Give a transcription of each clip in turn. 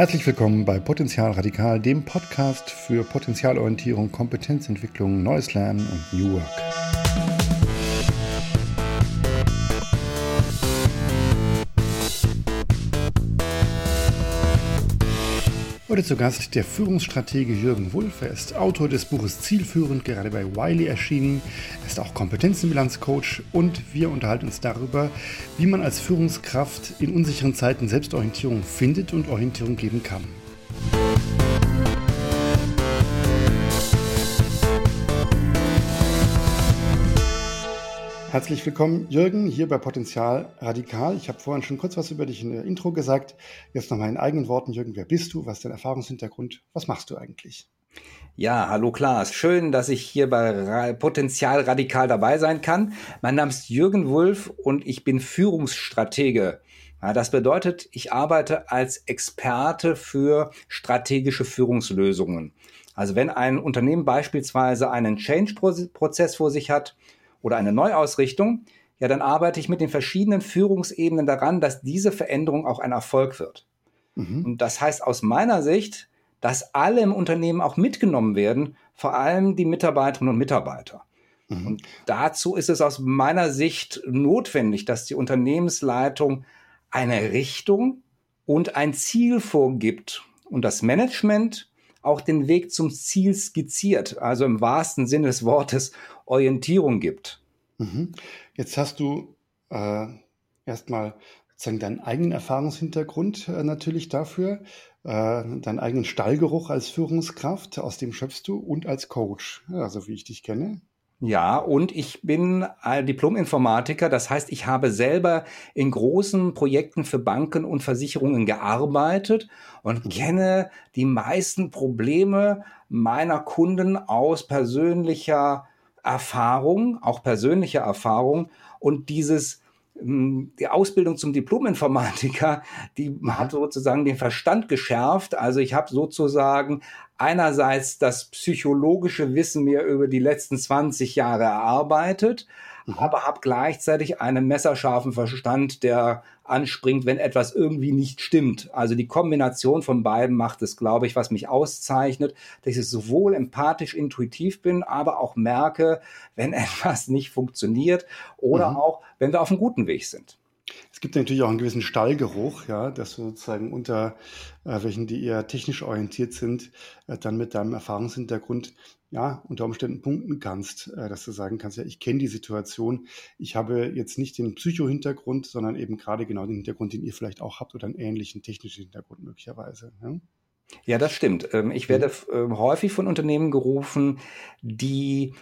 Herzlich willkommen bei Potenzial Radikal, dem Podcast für Potenzialorientierung, Kompetenzentwicklung, neues Lernen und New Work. Heute zu Gast der Führungsstratege Jürgen Wulff. Er ist Autor des Buches Zielführend, gerade bei Wiley erschienen. Er ist auch Kompetenzenbilanzcoach und wir unterhalten uns darüber, wie man als Führungskraft in unsicheren Zeiten Selbstorientierung findet und Orientierung geben kann. Herzlich willkommen, Jürgen, hier bei Potenzial Radikal. Ich habe vorhin schon kurz was über dich in der Intro gesagt. Jetzt nochmal in eigenen Worten, Jürgen, wer bist du? Was ist dein Erfahrungshintergrund? Was machst du eigentlich? Ja, hallo Klaas. Schön, dass ich hier bei Potenzial Radikal dabei sein kann. Mein Name ist Jürgen Wulff und ich bin Führungsstratege. Das bedeutet, ich arbeite als Experte für strategische Führungslösungen. Also wenn ein Unternehmen beispielsweise einen Change-Prozess vor sich hat, oder eine Neuausrichtung, ja, dann arbeite ich mit den verschiedenen Führungsebenen daran, dass diese Veränderung auch ein Erfolg wird. Mhm. Und das heißt aus meiner Sicht, dass alle im Unternehmen auch mitgenommen werden, vor allem die Mitarbeiterinnen und Mitarbeiter. Mhm. Und dazu ist es aus meiner Sicht notwendig, dass die Unternehmensleitung eine Richtung und ein Ziel vorgibt und das Management auch den Weg zum Ziel skizziert, also im wahrsten Sinne des Wortes Orientierung gibt. Mhm. Jetzt hast du äh, erstmal sozusagen deinen eigenen Erfahrungshintergrund äh, natürlich dafür, äh, deinen eigenen Stallgeruch als Führungskraft, aus dem schöpfst du und als Coach, also wie ich dich kenne. Ja, und ich bin Diplom-Informatiker. Das heißt, ich habe selber in großen Projekten für Banken und Versicherungen gearbeitet und mhm. kenne die meisten Probleme meiner Kunden aus persönlicher Erfahrung, auch persönlicher Erfahrung. Und dieses hm, die Ausbildung zum Diplom-Informatiker, die hat sozusagen den Verstand geschärft. Also ich habe sozusagen einerseits das psychologische Wissen mir über die letzten 20 Jahre erarbeitet. Aber habe gleichzeitig einen messerscharfen Verstand, der anspringt, wenn etwas irgendwie nicht stimmt. Also die Kombination von beiden macht es, glaube ich, was mich auszeichnet, dass ich sowohl empathisch intuitiv bin, aber auch merke, wenn etwas nicht funktioniert oder mhm. auch, wenn wir auf einem guten Weg sind. Es gibt natürlich auch einen gewissen Stallgeruch, ja, dass du sozusagen unter äh, welchen, die eher technisch orientiert sind, äh, dann mit deinem Erfahrungshintergrund ja unter Umständen punkten kannst, äh, dass du sagen kannst, ja, ich kenne die Situation, ich habe jetzt nicht den Psycho-Hintergrund, sondern eben gerade genau den Hintergrund, den ihr vielleicht auch habt oder einen ähnlichen technischen Hintergrund möglicherweise. Ja? Ja, das stimmt. Ähm, ich werde mhm. ähm, häufig von Unternehmen gerufen, die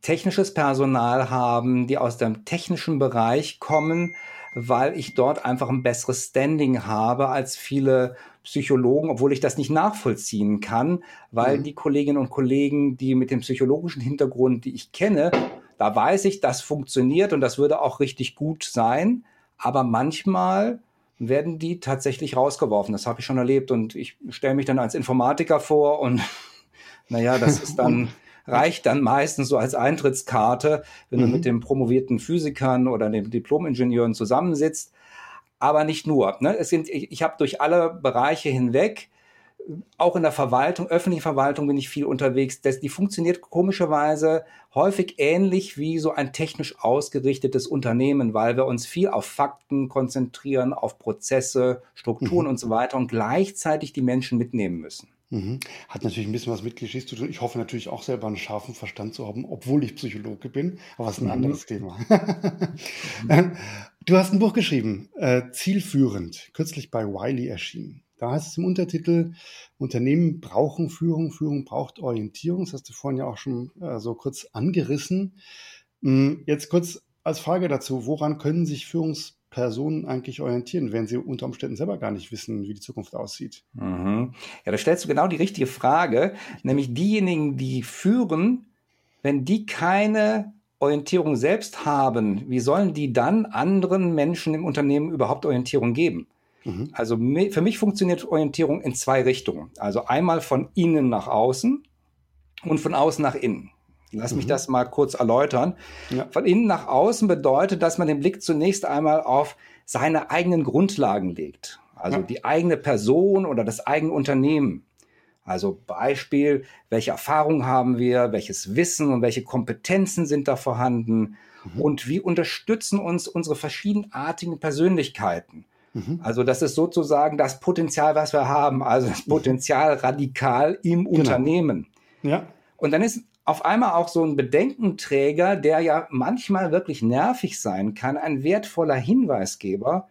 technisches Personal haben, die aus dem technischen Bereich kommen, weil ich dort einfach ein besseres Standing habe als viele Psychologen, obwohl ich das nicht nachvollziehen kann, weil mhm. die Kolleginnen und Kollegen, die mit dem psychologischen Hintergrund, die ich kenne, da weiß ich, das funktioniert und das würde auch richtig gut sein. Aber manchmal werden die tatsächlich rausgeworfen. Das habe ich schon erlebt und ich stelle mich dann als Informatiker vor und naja, das ist dann reicht dann meistens so als Eintrittskarte, wenn mhm. du mit den promovierten Physikern oder den Diplom-Ingenieuren zusammensitzt. Aber nicht nur. Ne? Es sind, ich, ich habe durch alle Bereiche hinweg auch in der Verwaltung, öffentlichen Verwaltung bin ich viel unterwegs. Das, die funktioniert komischerweise häufig ähnlich wie so ein technisch ausgerichtetes Unternehmen, weil wir uns viel auf Fakten konzentrieren, auf Prozesse, Strukturen mhm. und so weiter und gleichzeitig die Menschen mitnehmen müssen. Mhm. Hat natürlich ein bisschen was mit Klischees zu tun. Ich hoffe natürlich auch selber einen scharfen Verstand zu haben, obwohl ich Psychologe bin, aber das ist ein mhm. anderes Thema. du hast ein Buch geschrieben, äh, Zielführend, kürzlich bei Wiley erschienen. Da heißt es im Untertitel, Unternehmen brauchen Führung, Führung braucht Orientierung. Das hast du vorhin ja auch schon äh, so kurz angerissen. Hm, jetzt kurz als Frage dazu, woran können sich Führungs Personen eigentlich orientieren, wenn sie unter Umständen selber gar nicht wissen, wie die Zukunft aussieht? Mhm. Ja, da stellst du genau die richtige Frage, nämlich diejenigen, die führen, wenn die keine Orientierung selbst haben, wie sollen die dann anderen Menschen im Unternehmen überhaupt Orientierung geben? Mhm. Also für mich funktioniert Orientierung in zwei Richtungen. Also einmal von innen nach außen und von außen nach innen. Lass mich mhm. das mal kurz erläutern. Ja. Von innen nach außen bedeutet, dass man den Blick zunächst einmal auf seine eigenen Grundlagen legt. Also ja. die eigene Person oder das eigene Unternehmen. Also Beispiel, welche Erfahrungen haben wir, welches Wissen und welche Kompetenzen sind da vorhanden mhm. und wie unterstützen uns unsere verschiedenartigen Persönlichkeiten. Mhm. Also das ist sozusagen das Potenzial, was wir haben, also das mhm. Potenzial radikal im genau. Unternehmen. Ja. Und dann ist auf einmal auch so ein Bedenkenträger, der ja manchmal wirklich nervig sein kann, ein wertvoller Hinweisgeber,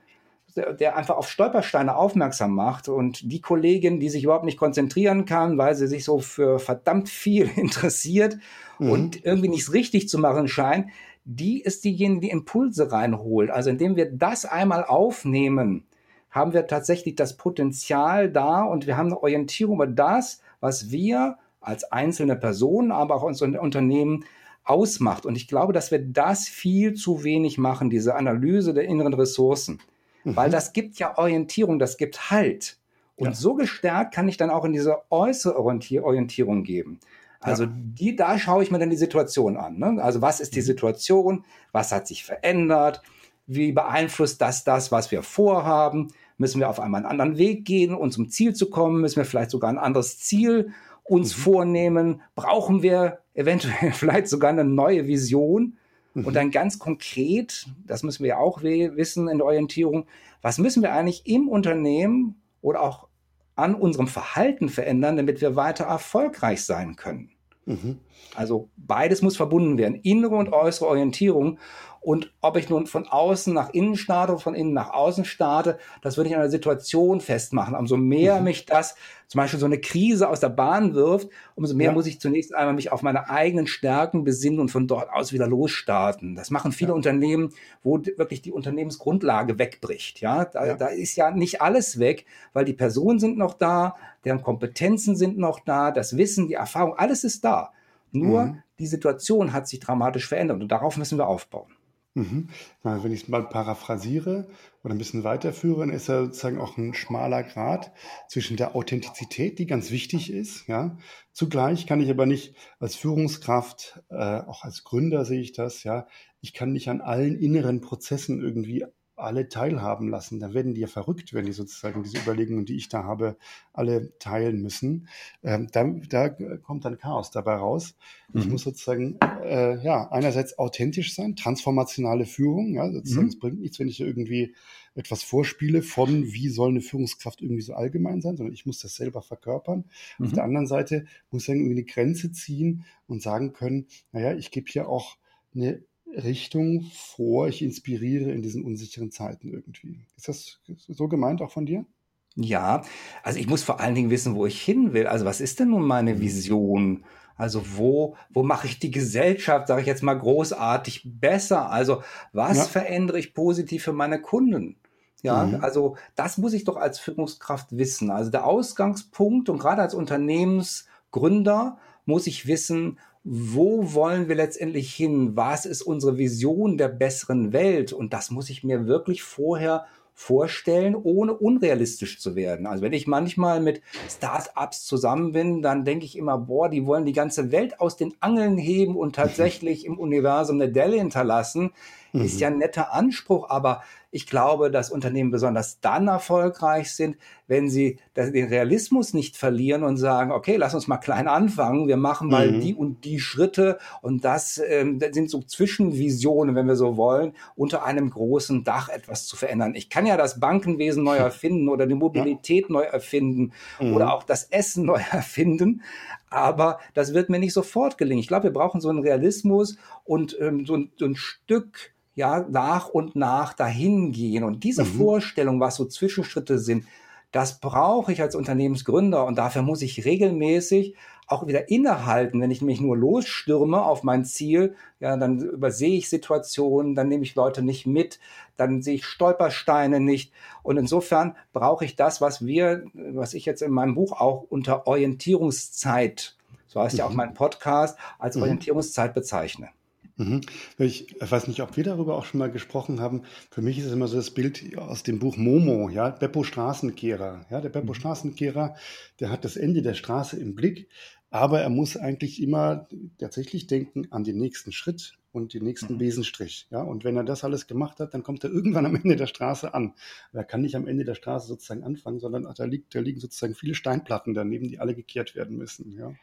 der, einfach auf Stolpersteine aufmerksam macht und die Kollegin, die sich überhaupt nicht konzentrieren kann, weil sie sich so für verdammt viel interessiert mhm. und irgendwie nichts richtig zu machen scheint, die ist diejenige, die Impulse reinholt. Also indem wir das einmal aufnehmen, haben wir tatsächlich das Potenzial da und wir haben eine Orientierung über das, was wir als einzelne Personen, aber auch unser Unternehmen ausmacht. Und ich glaube, dass wir das viel zu wenig machen, diese Analyse der inneren Ressourcen. Mhm. Weil das gibt ja Orientierung, das gibt Halt. Und ja. so gestärkt kann ich dann auch in diese äußere Orientierung geben. Also ja. die, da schaue ich mir dann die Situation an. Ne? Also was ist die mhm. Situation? Was hat sich verändert? Wie beeinflusst das das, was wir vorhaben? Müssen wir auf einmal einen anderen Weg gehen, um zum Ziel zu kommen? Müssen wir vielleicht sogar ein anderes Ziel uns mhm. vornehmen? Brauchen wir eventuell vielleicht sogar eine neue Vision? Mhm. Und dann ganz konkret, das müssen wir ja auch wissen in der Orientierung, was müssen wir eigentlich im Unternehmen oder auch an unserem Verhalten verändern, damit wir weiter erfolgreich sein können? Mhm. Also beides muss verbunden werden, innere und äußere Orientierung. Und ob ich nun von außen nach innen starte oder von innen nach außen starte, das würde ich an der Situation festmachen. Umso mehr mhm. mich das zum Beispiel so eine Krise aus der Bahn wirft, umso mehr ja. muss ich zunächst einmal mich auf meine eigenen Stärken besinnen und von dort aus wieder losstarten. Das machen viele ja. Unternehmen, wo wirklich die Unternehmensgrundlage wegbricht. Ja, da, ja. da ist ja nicht alles weg, weil die Personen sind noch da, deren Kompetenzen sind noch da, das Wissen, die Erfahrung, alles ist da. Nur mhm. die Situation hat sich dramatisch verändert und darauf müssen wir aufbauen. Mhm. Wenn ich es mal paraphrasiere oder ein bisschen weiterführe, dann ist ja sozusagen auch ein schmaler Grad zwischen der Authentizität, die ganz wichtig ist. Ja. Zugleich kann ich aber nicht als Führungskraft, äh, auch als Gründer sehe ich das, ja, ich kann nicht an allen inneren Prozessen irgendwie alle teilhaben lassen. Dann werden die ja verrückt, wenn die sozusagen diese Überlegungen, die ich da habe, alle teilen müssen. Ähm, da, da, kommt dann Chaos dabei raus. Mhm. Ich muss sozusagen äh, ja einerseits authentisch sein, transformationale Führung. Ja, sozusagen, mhm. es bringt nichts, wenn ich irgendwie etwas vorspiele von, wie soll eine Führungskraft irgendwie so allgemein sein, sondern ich muss das selber verkörpern. Mhm. Auf der anderen Seite muss ich irgendwie eine Grenze ziehen und sagen können, naja, ich gebe hier auch eine Richtung vor, ich inspiriere in diesen unsicheren Zeiten irgendwie. Ist das so gemeint auch von dir? Ja, also ich muss vor allen Dingen wissen, wo ich hin will. Also was ist denn nun meine mhm. Vision? Also wo, wo mache ich die Gesellschaft, sage ich jetzt mal großartig, besser? Also was ja. verändere ich positiv für meine Kunden? Ja, mhm. also das muss ich doch als Führungskraft wissen. Also der Ausgangspunkt und gerade als Unternehmensgründer muss ich wissen, wo wollen wir letztendlich hin? Was ist unsere Vision der besseren Welt? Und das muss ich mir wirklich vorher vorstellen, ohne unrealistisch zu werden. Also wenn ich manchmal mit Start-ups zusammen bin, dann denke ich immer, boah, die wollen die ganze Welt aus den Angeln heben und tatsächlich im Universum eine Delle hinterlassen. Ist ja ein netter Anspruch, aber ich glaube, dass Unternehmen besonders dann erfolgreich sind, wenn sie den Realismus nicht verlieren und sagen, okay, lass uns mal klein anfangen, wir machen mal mhm. die und die Schritte und das, ähm, das sind so Zwischenvisionen, wenn wir so wollen, unter einem großen Dach etwas zu verändern. Ich kann ja das Bankenwesen neu erfinden oder die Mobilität ja. neu erfinden mhm. oder auch das Essen neu erfinden, aber das wird mir nicht sofort gelingen. Ich glaube, wir brauchen so einen Realismus und ähm, so, ein, so ein Stück ja, nach und nach dahin gehen. Und diese mhm. Vorstellung, was so Zwischenschritte sind, das brauche ich als Unternehmensgründer und dafür muss ich regelmäßig auch wieder innehalten. Wenn ich mich nur losstürme auf mein Ziel, ja, dann übersehe ich Situationen, dann nehme ich Leute nicht mit, dann sehe ich Stolpersteine nicht. Und insofern brauche ich das, was wir, was ich jetzt in meinem Buch auch unter Orientierungszeit, so heißt mhm. ja auch mhm. mein Podcast, als mhm. Orientierungszeit bezeichne. Mhm. Ich weiß nicht, ob wir darüber auch schon mal gesprochen haben. Für mich ist es immer so das Bild aus dem Buch Momo, ja, Beppo Straßenkehrer. Ja, der Beppo mhm. Straßenkehrer, der hat das Ende der Straße im Blick, aber er muss eigentlich immer tatsächlich denken an den nächsten Schritt und den nächsten mhm. Besenstrich. Ja, und wenn er das alles gemacht hat, dann kommt er irgendwann am Ende der Straße an. Er kann nicht am Ende der Straße sozusagen anfangen, sondern da, liegt, da liegen sozusagen viele Steinplatten daneben, die alle gekehrt werden müssen. Ja,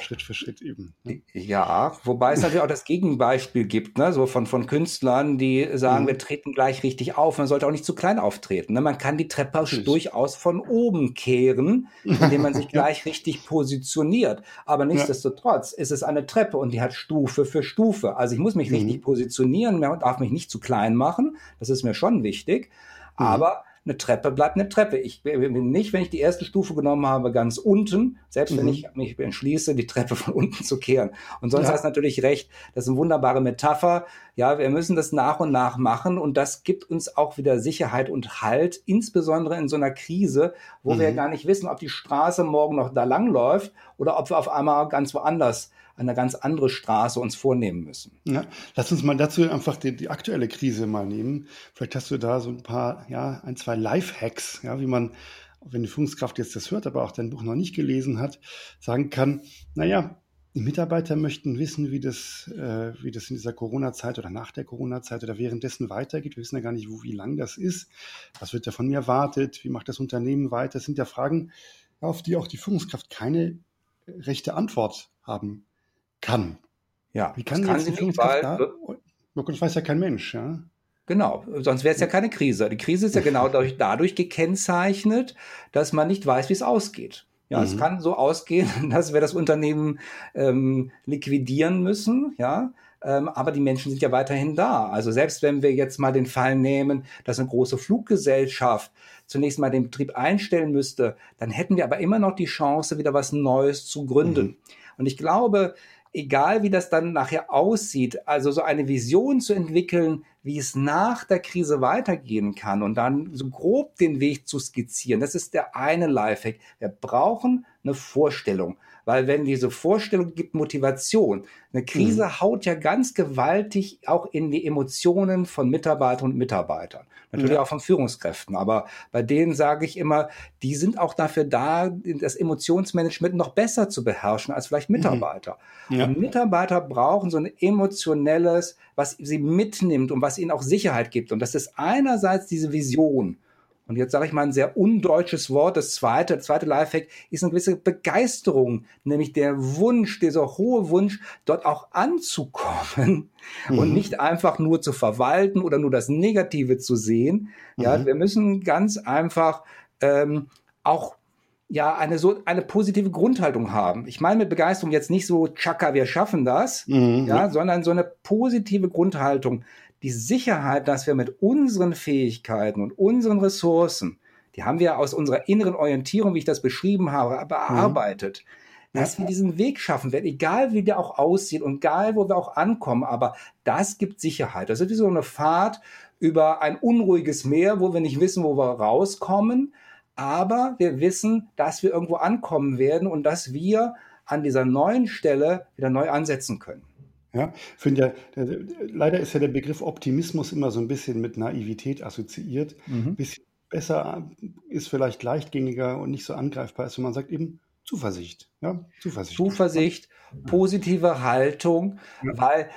Schritt für Schritt eben. Ne? Ja, wobei es natürlich auch das Gegenbeispiel gibt, ne? so von, von Künstlern, die sagen, mhm. wir treten gleich richtig auf. Man sollte auch nicht zu klein auftreten. Ne? Man kann die Treppe Natürlich. durchaus von oben kehren, indem man sich gleich richtig positioniert. Aber nichtsdestotrotz ja. ist es eine Treppe und die hat Stufe für Stufe. Also ich muss mich mhm. richtig positionieren, darf mich nicht zu klein machen. Das ist mir schon wichtig. Mhm. Aber eine Treppe bleibt eine Treppe. Ich bin nicht, wenn ich die erste Stufe genommen habe, ganz unten, selbst mhm. wenn ich mich entschließe, die Treppe von unten zu kehren. Und sonst ja. hast du natürlich recht, das ist eine wunderbare Metapher. Ja, wir müssen das nach und nach machen und das gibt uns auch wieder Sicherheit und Halt, insbesondere in so einer Krise, wo mhm. wir gar nicht wissen, ob die Straße morgen noch da lang läuft oder ob wir auf einmal ganz woanders eine ganz andere Straße uns vornehmen müssen. Ja, lass uns mal dazu einfach die, die aktuelle Krise mal nehmen. Vielleicht hast du da so ein paar, ja, ein, zwei Life-Hacks, ja, wie man, wenn die Führungskraft jetzt das hört, aber auch dein Buch noch nicht gelesen hat, sagen kann, naja, die Mitarbeiter möchten wissen, wie das, äh, wie das in dieser Corona-Zeit oder nach der Corona-Zeit oder währenddessen weitergeht. Wir wissen ja gar nicht, wo, wie lang das ist. Was wird da von mir erwartet? Wie macht das Unternehmen weiter? Das sind ja Fragen, auf die auch die Führungskraft keine rechte Antwort haben kann. Ja, wie kann, kann jetzt die Führungskraft da? Das weiß ja kein Mensch, ja. Genau, sonst wäre es ja keine Krise. Die Krise ist ja genau dadurch, dadurch gekennzeichnet, dass man nicht weiß, wie es ausgeht. Ja, mhm. es kann so ausgehen, dass wir das Unternehmen ähm, liquidieren müssen, ja. Ähm, aber die Menschen sind ja weiterhin da. Also selbst wenn wir jetzt mal den Fall nehmen, dass eine große Fluggesellschaft zunächst mal den Betrieb einstellen müsste, dann hätten wir aber immer noch die Chance, wieder was Neues zu gründen. Mhm. Und ich glaube, egal wie das dann nachher aussieht, also so eine Vision zu entwickeln, wie es nach der Krise weitergehen kann und dann so grob den Weg zu skizzieren, das ist der eine Lifehack. Wir brauchen eine Vorstellung, weil wenn diese Vorstellung gibt Motivation, eine Krise mhm. haut ja ganz gewaltig auch in die Emotionen von Mitarbeitern und Mitarbeitern. Natürlich ja. auch von Führungskräften. Aber bei denen sage ich immer, die sind auch dafür da, das Emotionsmanagement noch besser zu beherrschen als vielleicht mhm. Mitarbeiter. Mhm. Ja. Und Mitarbeiter brauchen so ein emotionelles, was sie mitnimmt und was ihnen auch Sicherheit gibt. Und das ist einerseits diese Vision. Und jetzt sage ich mal ein sehr undeutsches Wort. Das zweite, das zweite Lifehack ist eine gewisse Begeisterung, nämlich der Wunsch, dieser hohe Wunsch, dort auch anzukommen mhm. und nicht einfach nur zu verwalten oder nur das Negative zu sehen. Ja, mhm. wir müssen ganz einfach ähm, auch ja eine so eine positive Grundhaltung haben. Ich meine mit Begeisterung jetzt nicht so Chaka, wir schaffen das, mhm. ja, sondern so eine positive Grundhaltung die Sicherheit, dass wir mit unseren Fähigkeiten und unseren Ressourcen, die haben wir aus unserer inneren Orientierung, wie ich das beschrieben habe, bearbeitet, mhm. dass wir diesen Weg schaffen werden, egal wie der auch aussieht und egal wo wir auch ankommen, aber das gibt Sicherheit. Das ist wie so eine Fahrt über ein unruhiges Meer, wo wir nicht wissen, wo wir rauskommen, aber wir wissen, dass wir irgendwo ankommen werden und dass wir an dieser neuen Stelle wieder neu ansetzen können. Ja, finde ja, der, leider ist ja der Begriff Optimismus immer so ein bisschen mit Naivität assoziiert. Mhm. Bisschen besser ist vielleicht leichtgängiger und nicht so angreifbar ist, wenn man sagt eben Zuversicht. Ja, Zuversicht. Zuversicht, positive Haltung, ja. weil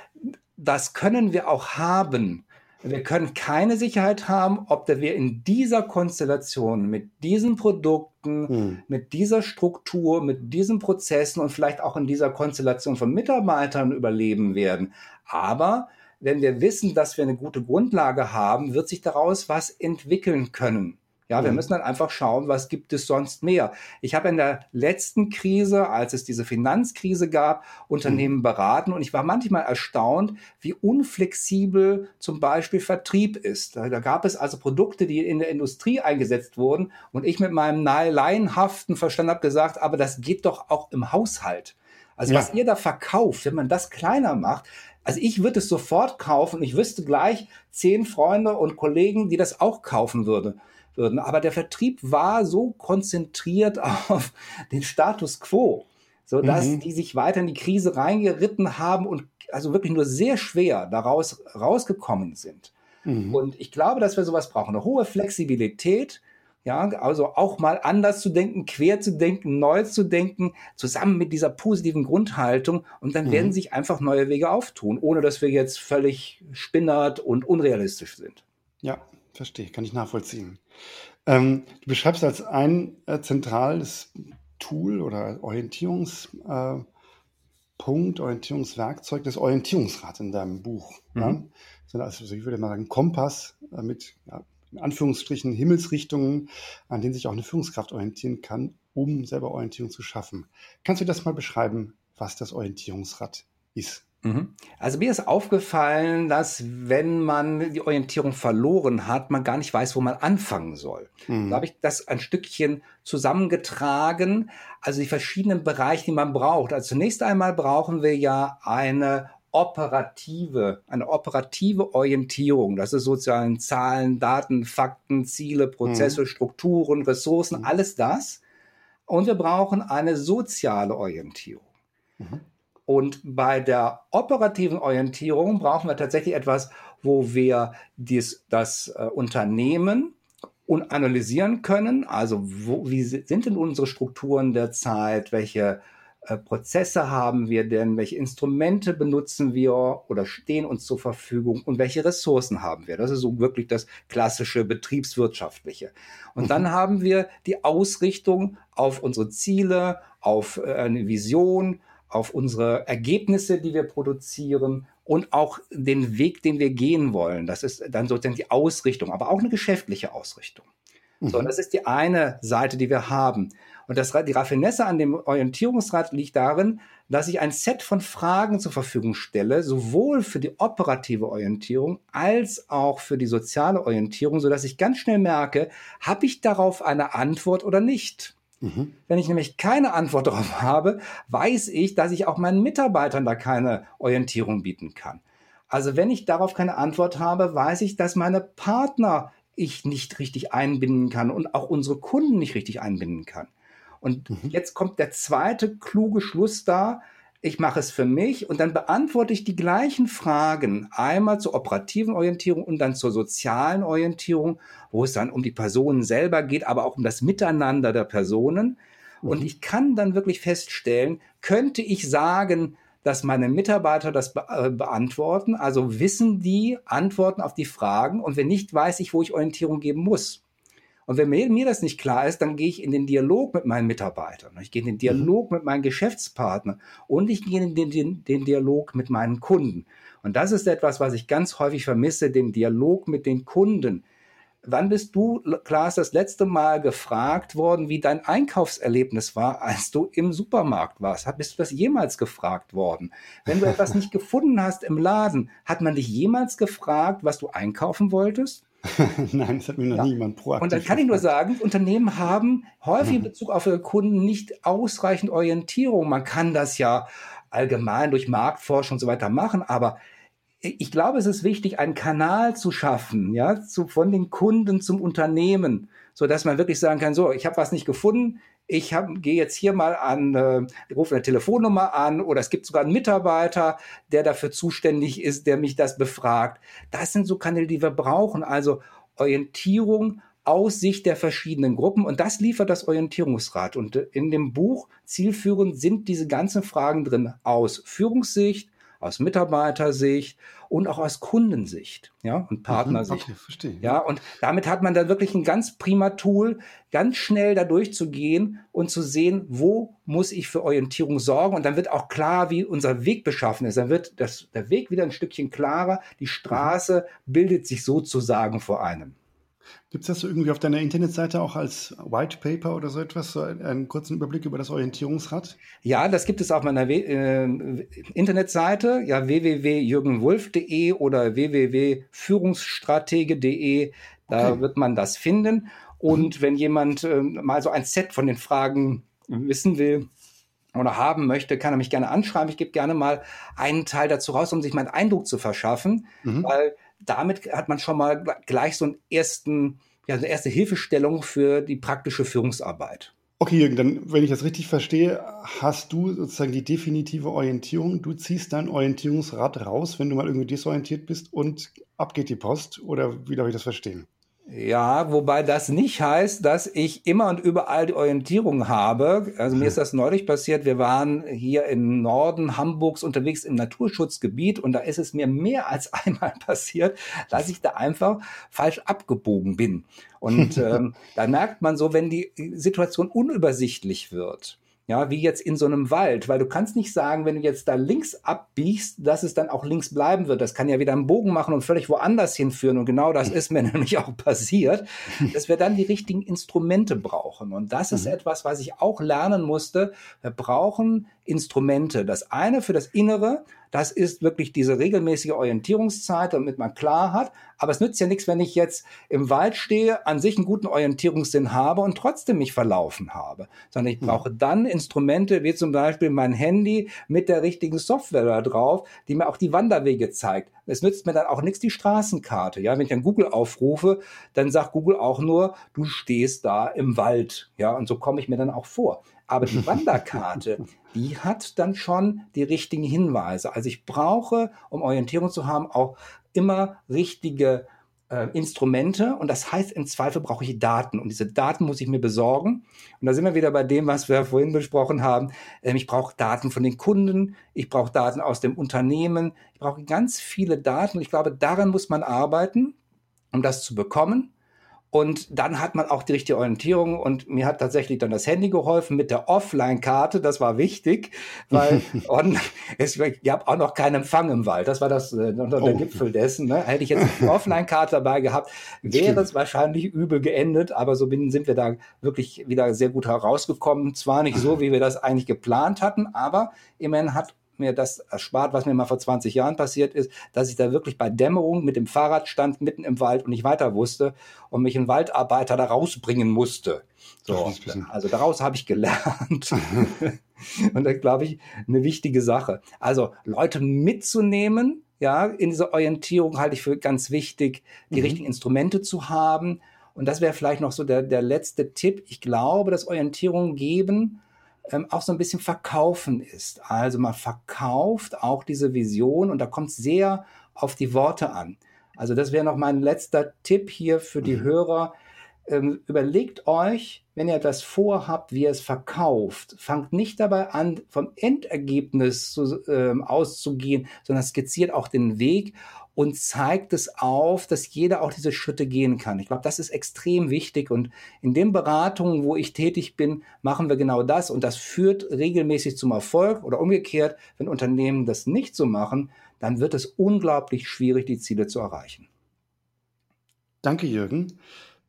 das können wir auch haben. Wir können keine Sicherheit haben, ob wir in dieser Konstellation mit diesen Produkten, hm. mit dieser Struktur, mit diesen Prozessen und vielleicht auch in dieser Konstellation von Mitarbeitern überleben werden. Aber wenn wir wissen, dass wir eine gute Grundlage haben, wird sich daraus was entwickeln können. Ja, wir mhm. müssen dann einfach schauen, was gibt es sonst mehr. Ich habe in der letzten Krise, als es diese Finanzkrise gab, Unternehmen mhm. beraten und ich war manchmal erstaunt, wie unflexibel zum Beispiel Vertrieb ist. Da, da, gab es also Produkte, die in der Industrie eingesetzt wurden und ich mit meinem laienhaften Verstand habe gesagt, aber das geht doch auch im Haushalt. Also ja. was ihr da verkauft, wenn man das kleiner macht, also ich würde es sofort kaufen. Ich wüsste gleich zehn Freunde und Kollegen, die das auch kaufen würden würden. Aber der Vertrieb war so konzentriert auf den Status quo, so dass mhm. die sich weiter in die Krise reingeritten haben und also wirklich nur sehr schwer daraus rausgekommen sind. Mhm. Und ich glaube, dass wir sowas brauchen. Eine hohe Flexibilität, Ja, also auch mal anders zu denken, quer zu denken, neu zu denken, zusammen mit dieser positiven Grundhaltung. Und dann mhm. werden sich einfach neue Wege auftun, ohne dass wir jetzt völlig spinnert und unrealistisch sind. Ja, verstehe, kann ich nachvollziehen. Ähm, du beschreibst als ein äh, zentrales Tool oder Orientierungspunkt, äh, Orientierungswerkzeug das Orientierungsrad in deinem Buch. Mhm. Ja? Also ich würde mal sagen, Kompass äh, mit ja, in Anführungsstrichen Himmelsrichtungen, an denen sich auch eine Führungskraft orientieren kann, um selber Orientierung zu schaffen. Kannst du das mal beschreiben, was das Orientierungsrad ist? Mhm. Also mir ist aufgefallen, dass wenn man die Orientierung verloren hat, man gar nicht weiß, wo man anfangen soll. Mhm. Da habe ich das ein Stückchen zusammengetragen, also die verschiedenen Bereiche, die man braucht. Also zunächst einmal brauchen wir ja eine operative, eine operative Orientierung. Das ist sozusagen Zahlen, Daten, Fakten, Ziele, Prozesse, mhm. Strukturen, Ressourcen, mhm. alles das. Und wir brauchen eine soziale Orientierung. Und bei der operativen Orientierung brauchen wir tatsächlich etwas, wo wir dies, das äh, Unternehmen und analysieren können. Also wo, wie sind denn unsere Strukturen der Zeit? Welche äh, Prozesse haben wir denn, welche Instrumente benutzen wir oder stehen uns zur Verfügung und welche Ressourcen haben wir. Das ist so wirklich das klassische betriebswirtschaftliche. Und dann mhm. haben wir die Ausrichtung auf unsere Ziele, auf äh, eine Vision, auf unsere Ergebnisse, die wir produzieren und auch den Weg, den wir gehen wollen. Das ist dann sozusagen die Ausrichtung, aber auch eine geschäftliche Ausrichtung. So, mhm. das ist die eine Seite, die wir haben. Und das, die Raffinesse an dem Orientierungsrad liegt darin, dass ich ein Set von Fragen zur Verfügung stelle, sowohl für die operative Orientierung als auch für die soziale Orientierung, so dass ich ganz schnell merke, habe ich darauf eine Antwort oder nicht? Mhm. Wenn ich nämlich keine Antwort darauf habe, weiß ich, dass ich auch meinen Mitarbeitern da keine Orientierung bieten kann. Also wenn ich darauf keine Antwort habe, weiß ich, dass meine Partner ich nicht richtig einbinden kann und auch unsere Kunden nicht richtig einbinden kann. Und mhm. jetzt kommt der zweite kluge Schluss da. Ich mache es für mich und dann beantworte ich die gleichen Fragen. Einmal zur operativen Orientierung und dann zur sozialen Orientierung, wo es dann um die Personen selber geht, aber auch um das Miteinander der Personen. Mhm. Und ich kann dann wirklich feststellen, könnte ich sagen, dass meine Mitarbeiter das be äh, beantworten, also wissen die Antworten auf die Fragen und wenn nicht, weiß ich, wo ich Orientierung geben muss. Und wenn mir, mir das nicht klar ist, dann gehe ich in den Dialog mit meinen Mitarbeitern. Ich gehe in den Dialog mhm. mit meinen Geschäftspartnern und ich gehe in den, den, den Dialog mit meinen Kunden. Und das ist etwas, was ich ganz häufig vermisse, den Dialog mit den Kunden. Wann bist du, Klaas, das letzte Mal gefragt worden, wie dein Einkaufserlebnis war, als du im Supermarkt warst? Bist du das jemals gefragt worden? Wenn du etwas nicht gefunden hast im Laden, hat man dich jemals gefragt, was du einkaufen wolltest? Nein, das hat mir noch ja. niemand proaktiv. Und dann kann ich nur sagen, Unternehmen haben häufig in mhm. Bezug auf ihre Kunden nicht ausreichend Orientierung. Man kann das ja allgemein durch Marktforschung und so weiter machen, aber ich glaube, es ist wichtig, einen Kanal zu schaffen, ja, zu, von den Kunden zum Unternehmen, so dass man wirklich sagen kann, so, ich habe was nicht gefunden, ich gehe jetzt hier mal an, äh, rufe eine Telefonnummer an oder es gibt sogar einen Mitarbeiter, der dafür zuständig ist, der mich das befragt. Das sind so Kanäle, die wir brauchen. Also Orientierung aus Sicht der verschiedenen Gruppen und das liefert das Orientierungsrad. Und in dem Buch zielführend sind diese ganzen Fragen drin aus Führungssicht, aus Mitarbeitersicht und auch aus Kundensicht, ja, und mhm, Partnersicht. Okay, verstehe. Ja, und damit hat man dann wirklich ein ganz prima Tool, ganz schnell da durchzugehen und zu sehen, wo muss ich für Orientierung sorgen. Und dann wird auch klar, wie unser Weg beschaffen ist. Dann wird das, der Weg wieder ein Stückchen klarer. Die Straße bildet sich sozusagen vor einem. Gibt es das so irgendwie auf deiner Internetseite auch als White Paper oder so etwas, so einen, kurzen Überblick über das Orientierungsrad? Ja, das gibt es auf meiner äh, Internetseite, ja www.jürgenwulf.de oder www.führungsstratege.de. Da okay. wird man das finden. Und mhm. wenn jemand äh, mal so ein Set von den Fragen wissen will, oder haben möchte, kann er mich gerne anschreiben. Ich gebe gerne mal einen Teil dazu raus, um sich meinen Eindruck zu verschaffen, mhm. weil damit hat man schon mal gleich so einen ersten, ja, eine erste Hilfestellung für die praktische Führungsarbeit. Okay, Jürgen, dann, wenn ich das richtig verstehe, hast du sozusagen die definitive Orientierung. Du ziehst dein Orientierungsrad raus, wenn du mal irgendwie desorientiert bist und ab geht die Post. Oder wie darf ich das verstehen? Ja, wobei das nicht heißt, dass ich immer und überall die Orientierung habe. Also mir ist das neulich passiert. Wir waren hier im Norden Hamburgs unterwegs im Naturschutzgebiet und da ist es mir mehr als einmal passiert, dass ich da einfach falsch abgebogen bin. Und ähm, da merkt man so, wenn die Situation unübersichtlich wird, ja, wie jetzt in so einem Wald, weil du kannst nicht sagen, wenn du jetzt da links abbiegst, dass es dann auch links bleiben wird. Das kann ja wieder einen Bogen machen und völlig woanders hinführen. Und genau das ist mir nämlich auch passiert, dass wir dann die richtigen Instrumente brauchen. Und das ist mhm. etwas, was ich auch lernen musste. Wir brauchen Instrumente. Das eine für das Innere, das ist wirklich diese regelmäßige Orientierungszeit, damit man klar hat. Aber es nützt ja nichts, wenn ich jetzt im Wald stehe, an sich einen guten Orientierungssinn habe und trotzdem mich verlaufen habe. Sondern ich hm. brauche dann Instrumente, wie zum Beispiel mein Handy mit der richtigen Software da drauf, die mir auch die Wanderwege zeigt. Es nützt mir dann auch nichts die Straßenkarte. Ja, wenn ich dann Google aufrufe, dann sagt Google auch nur, du stehst da im Wald. Ja, und so komme ich mir dann auch vor. Aber die Wanderkarte, die hat dann schon die richtigen Hinweise. Also ich brauche, um Orientierung zu haben, auch immer richtige äh, Instrumente und das heißt, im Zweifel brauche ich Daten und diese Daten muss ich mir besorgen. Und da sind wir wieder bei dem, was wir vorhin besprochen haben. Ähm, ich brauche Daten von den Kunden, ich brauche Daten aus dem Unternehmen, ich brauche ganz viele Daten und ich glaube, daran muss man arbeiten, um das zu bekommen. Und dann hat man auch die richtige Orientierung und mir hat tatsächlich dann das Handy geholfen mit der Offline-Karte. Das war wichtig, weil on, es, ich habe auch noch keinen Empfang im Wald. Das war das äh, der oh. Gipfel dessen. Ne? Hätte ich jetzt eine Offline-Karte dabei gehabt, wäre es wahrscheinlich übel geendet. Aber so bin, sind wir da wirklich wieder sehr gut herausgekommen. Zwar nicht so, wie wir das eigentlich geplant hatten, aber immerhin hat mir das erspart, was mir mal vor 20 Jahren passiert ist, dass ich da wirklich bei Dämmerung mit dem Fahrrad stand, mitten im Wald und nicht weiter wusste und mich ein Waldarbeiter da rausbringen musste. So, also daraus habe ich gelernt. und das glaube ich eine wichtige Sache. Also Leute mitzunehmen, ja, in dieser Orientierung halte ich für ganz wichtig, die mhm. richtigen Instrumente zu haben. Und das wäre vielleicht noch so der, der letzte Tipp. Ich glaube, dass Orientierung geben ähm, auch so ein bisschen verkaufen ist. Also man verkauft auch diese Vision und da kommt es sehr auf die Worte an. Also das wäre noch mein letzter Tipp hier für die mhm. Hörer. Ähm, überlegt euch, wenn ihr das vorhabt, wie ihr es verkauft, fangt nicht dabei an, vom Endergebnis zu, ähm, auszugehen, sondern skizziert auch den Weg und zeigt es auf, dass jeder auch diese Schritte gehen kann. Ich glaube, das ist extrem wichtig und in den Beratungen, wo ich tätig bin, machen wir genau das und das führt regelmäßig zum Erfolg oder umgekehrt, wenn Unternehmen das nicht so machen, dann wird es unglaublich schwierig, die Ziele zu erreichen. Danke, Jürgen,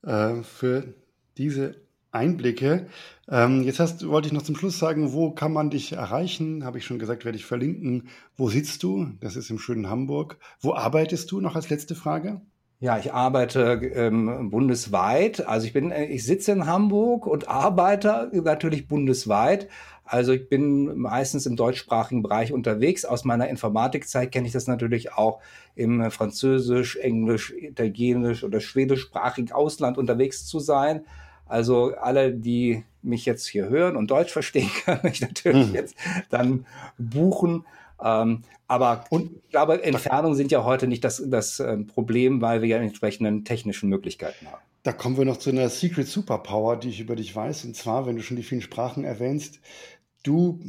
äh, für diese Einblicke. Ähm, jetzt hast, wollte ich noch zum Schluss sagen, wo kann man dich erreichen? Habe ich schon gesagt, werde ich verlinken. Wo sitzt du? Das ist im schönen Hamburg. Wo arbeitest du? Noch als letzte Frage. Ja, ich arbeite ähm, bundesweit. Also ich bin, äh, ich sitze in Hamburg und arbeite natürlich bundesweit. Also ich bin meistens im deutschsprachigen Bereich unterwegs. Aus meiner Informatikzeit kenne ich das natürlich auch im Französisch, Englisch, Italienisch oder Schwedischsprachigen Ausland unterwegs zu sein. Also alle, die mich jetzt hier hören und Deutsch verstehen, können mich natürlich mhm. jetzt dann buchen. Ähm, aber und, ich glaube, Entfernungen sind ja heute nicht das, das ähm, Problem, weil wir ja entsprechenden technischen Möglichkeiten haben. Da kommen wir noch zu einer Secret Superpower, die ich über dich weiß. Und zwar, wenn du schon die vielen Sprachen erwähnst, du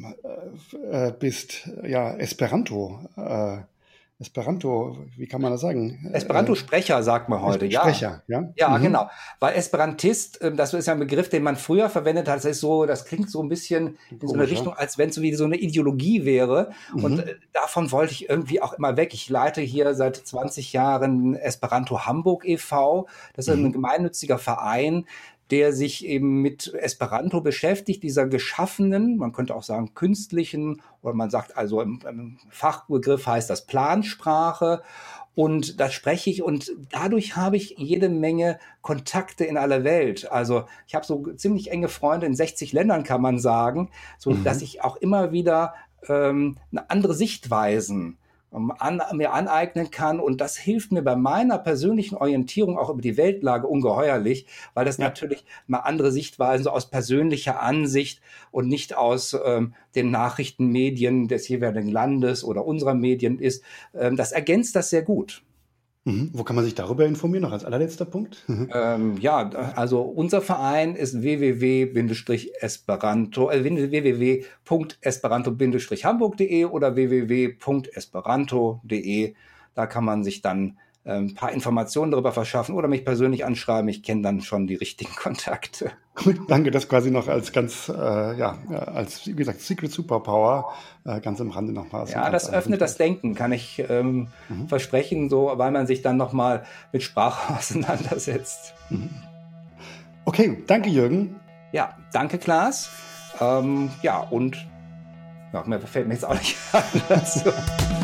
äh, äh bist ja Esperanto. Äh, Esperanto, wie kann man das sagen? Esperanto-Sprecher sagt man heute, ja. Sprecher, ja. Ja, mhm. genau. Weil Esperantist, ähm, das ist ja ein Begriff, den man früher verwendet hat. Das ist so, das klingt so ein bisschen in so eine Richtung, als wenn es so wie so eine Ideologie wäre. Mhm. Und äh, davon wollte ich irgendwie auch immer weg. Ich leite hier seit 20 Jahren Esperanto Hamburg e.V. Das ist mhm. ein gemeinnütziger Verein, der sich eben mit Esperanto beschäftigt, dieser geschaffenen, man könnte auch sagen künstlichen, oder man sagt also im, im Fachbegriff heißt das Plansprache. Und das spreche ich und dadurch habe ich jede Menge Kontakte in aller Welt. Also ich habe so ziemlich enge Freunde in 60 Ländern, kann man sagen, so mhm. dass ich auch immer wieder ähm, eine andere Sichtweisen an, mir aneignen kann. Und das hilft mir bei meiner persönlichen Orientierung auch über die Weltlage ungeheuerlich, weil das ja. natürlich mal andere Sichtweisen so aus persönlicher Ansicht und nicht aus ähm, den Nachrichtenmedien des jeweiligen Landes oder unserer Medien ist. Ähm, das ergänzt das sehr gut. Mhm. Wo kann man sich darüber informieren, noch als allerletzter Punkt? ähm, ja, also unser Verein ist www-esperanto, äh, www.esperanto-hamburg.de oder www.esperanto.de. Da kann man sich dann ein paar Informationen darüber verschaffen oder mich persönlich anschreiben. Ich kenne dann schon die richtigen Kontakte. Gut, danke, das quasi noch als ganz, äh, ja, als, wie gesagt, Secret Superpower äh, ganz am Rande nochmal. Ja, das öffnet das Denken, kann ich ähm, mhm. versprechen, so, weil man sich dann nochmal mit Sprache auseinandersetzt. Mhm. Okay, danke Jürgen. Ja, danke Klaas. Ähm, ja, und ja, mehr fällt mir jetzt auch nicht an.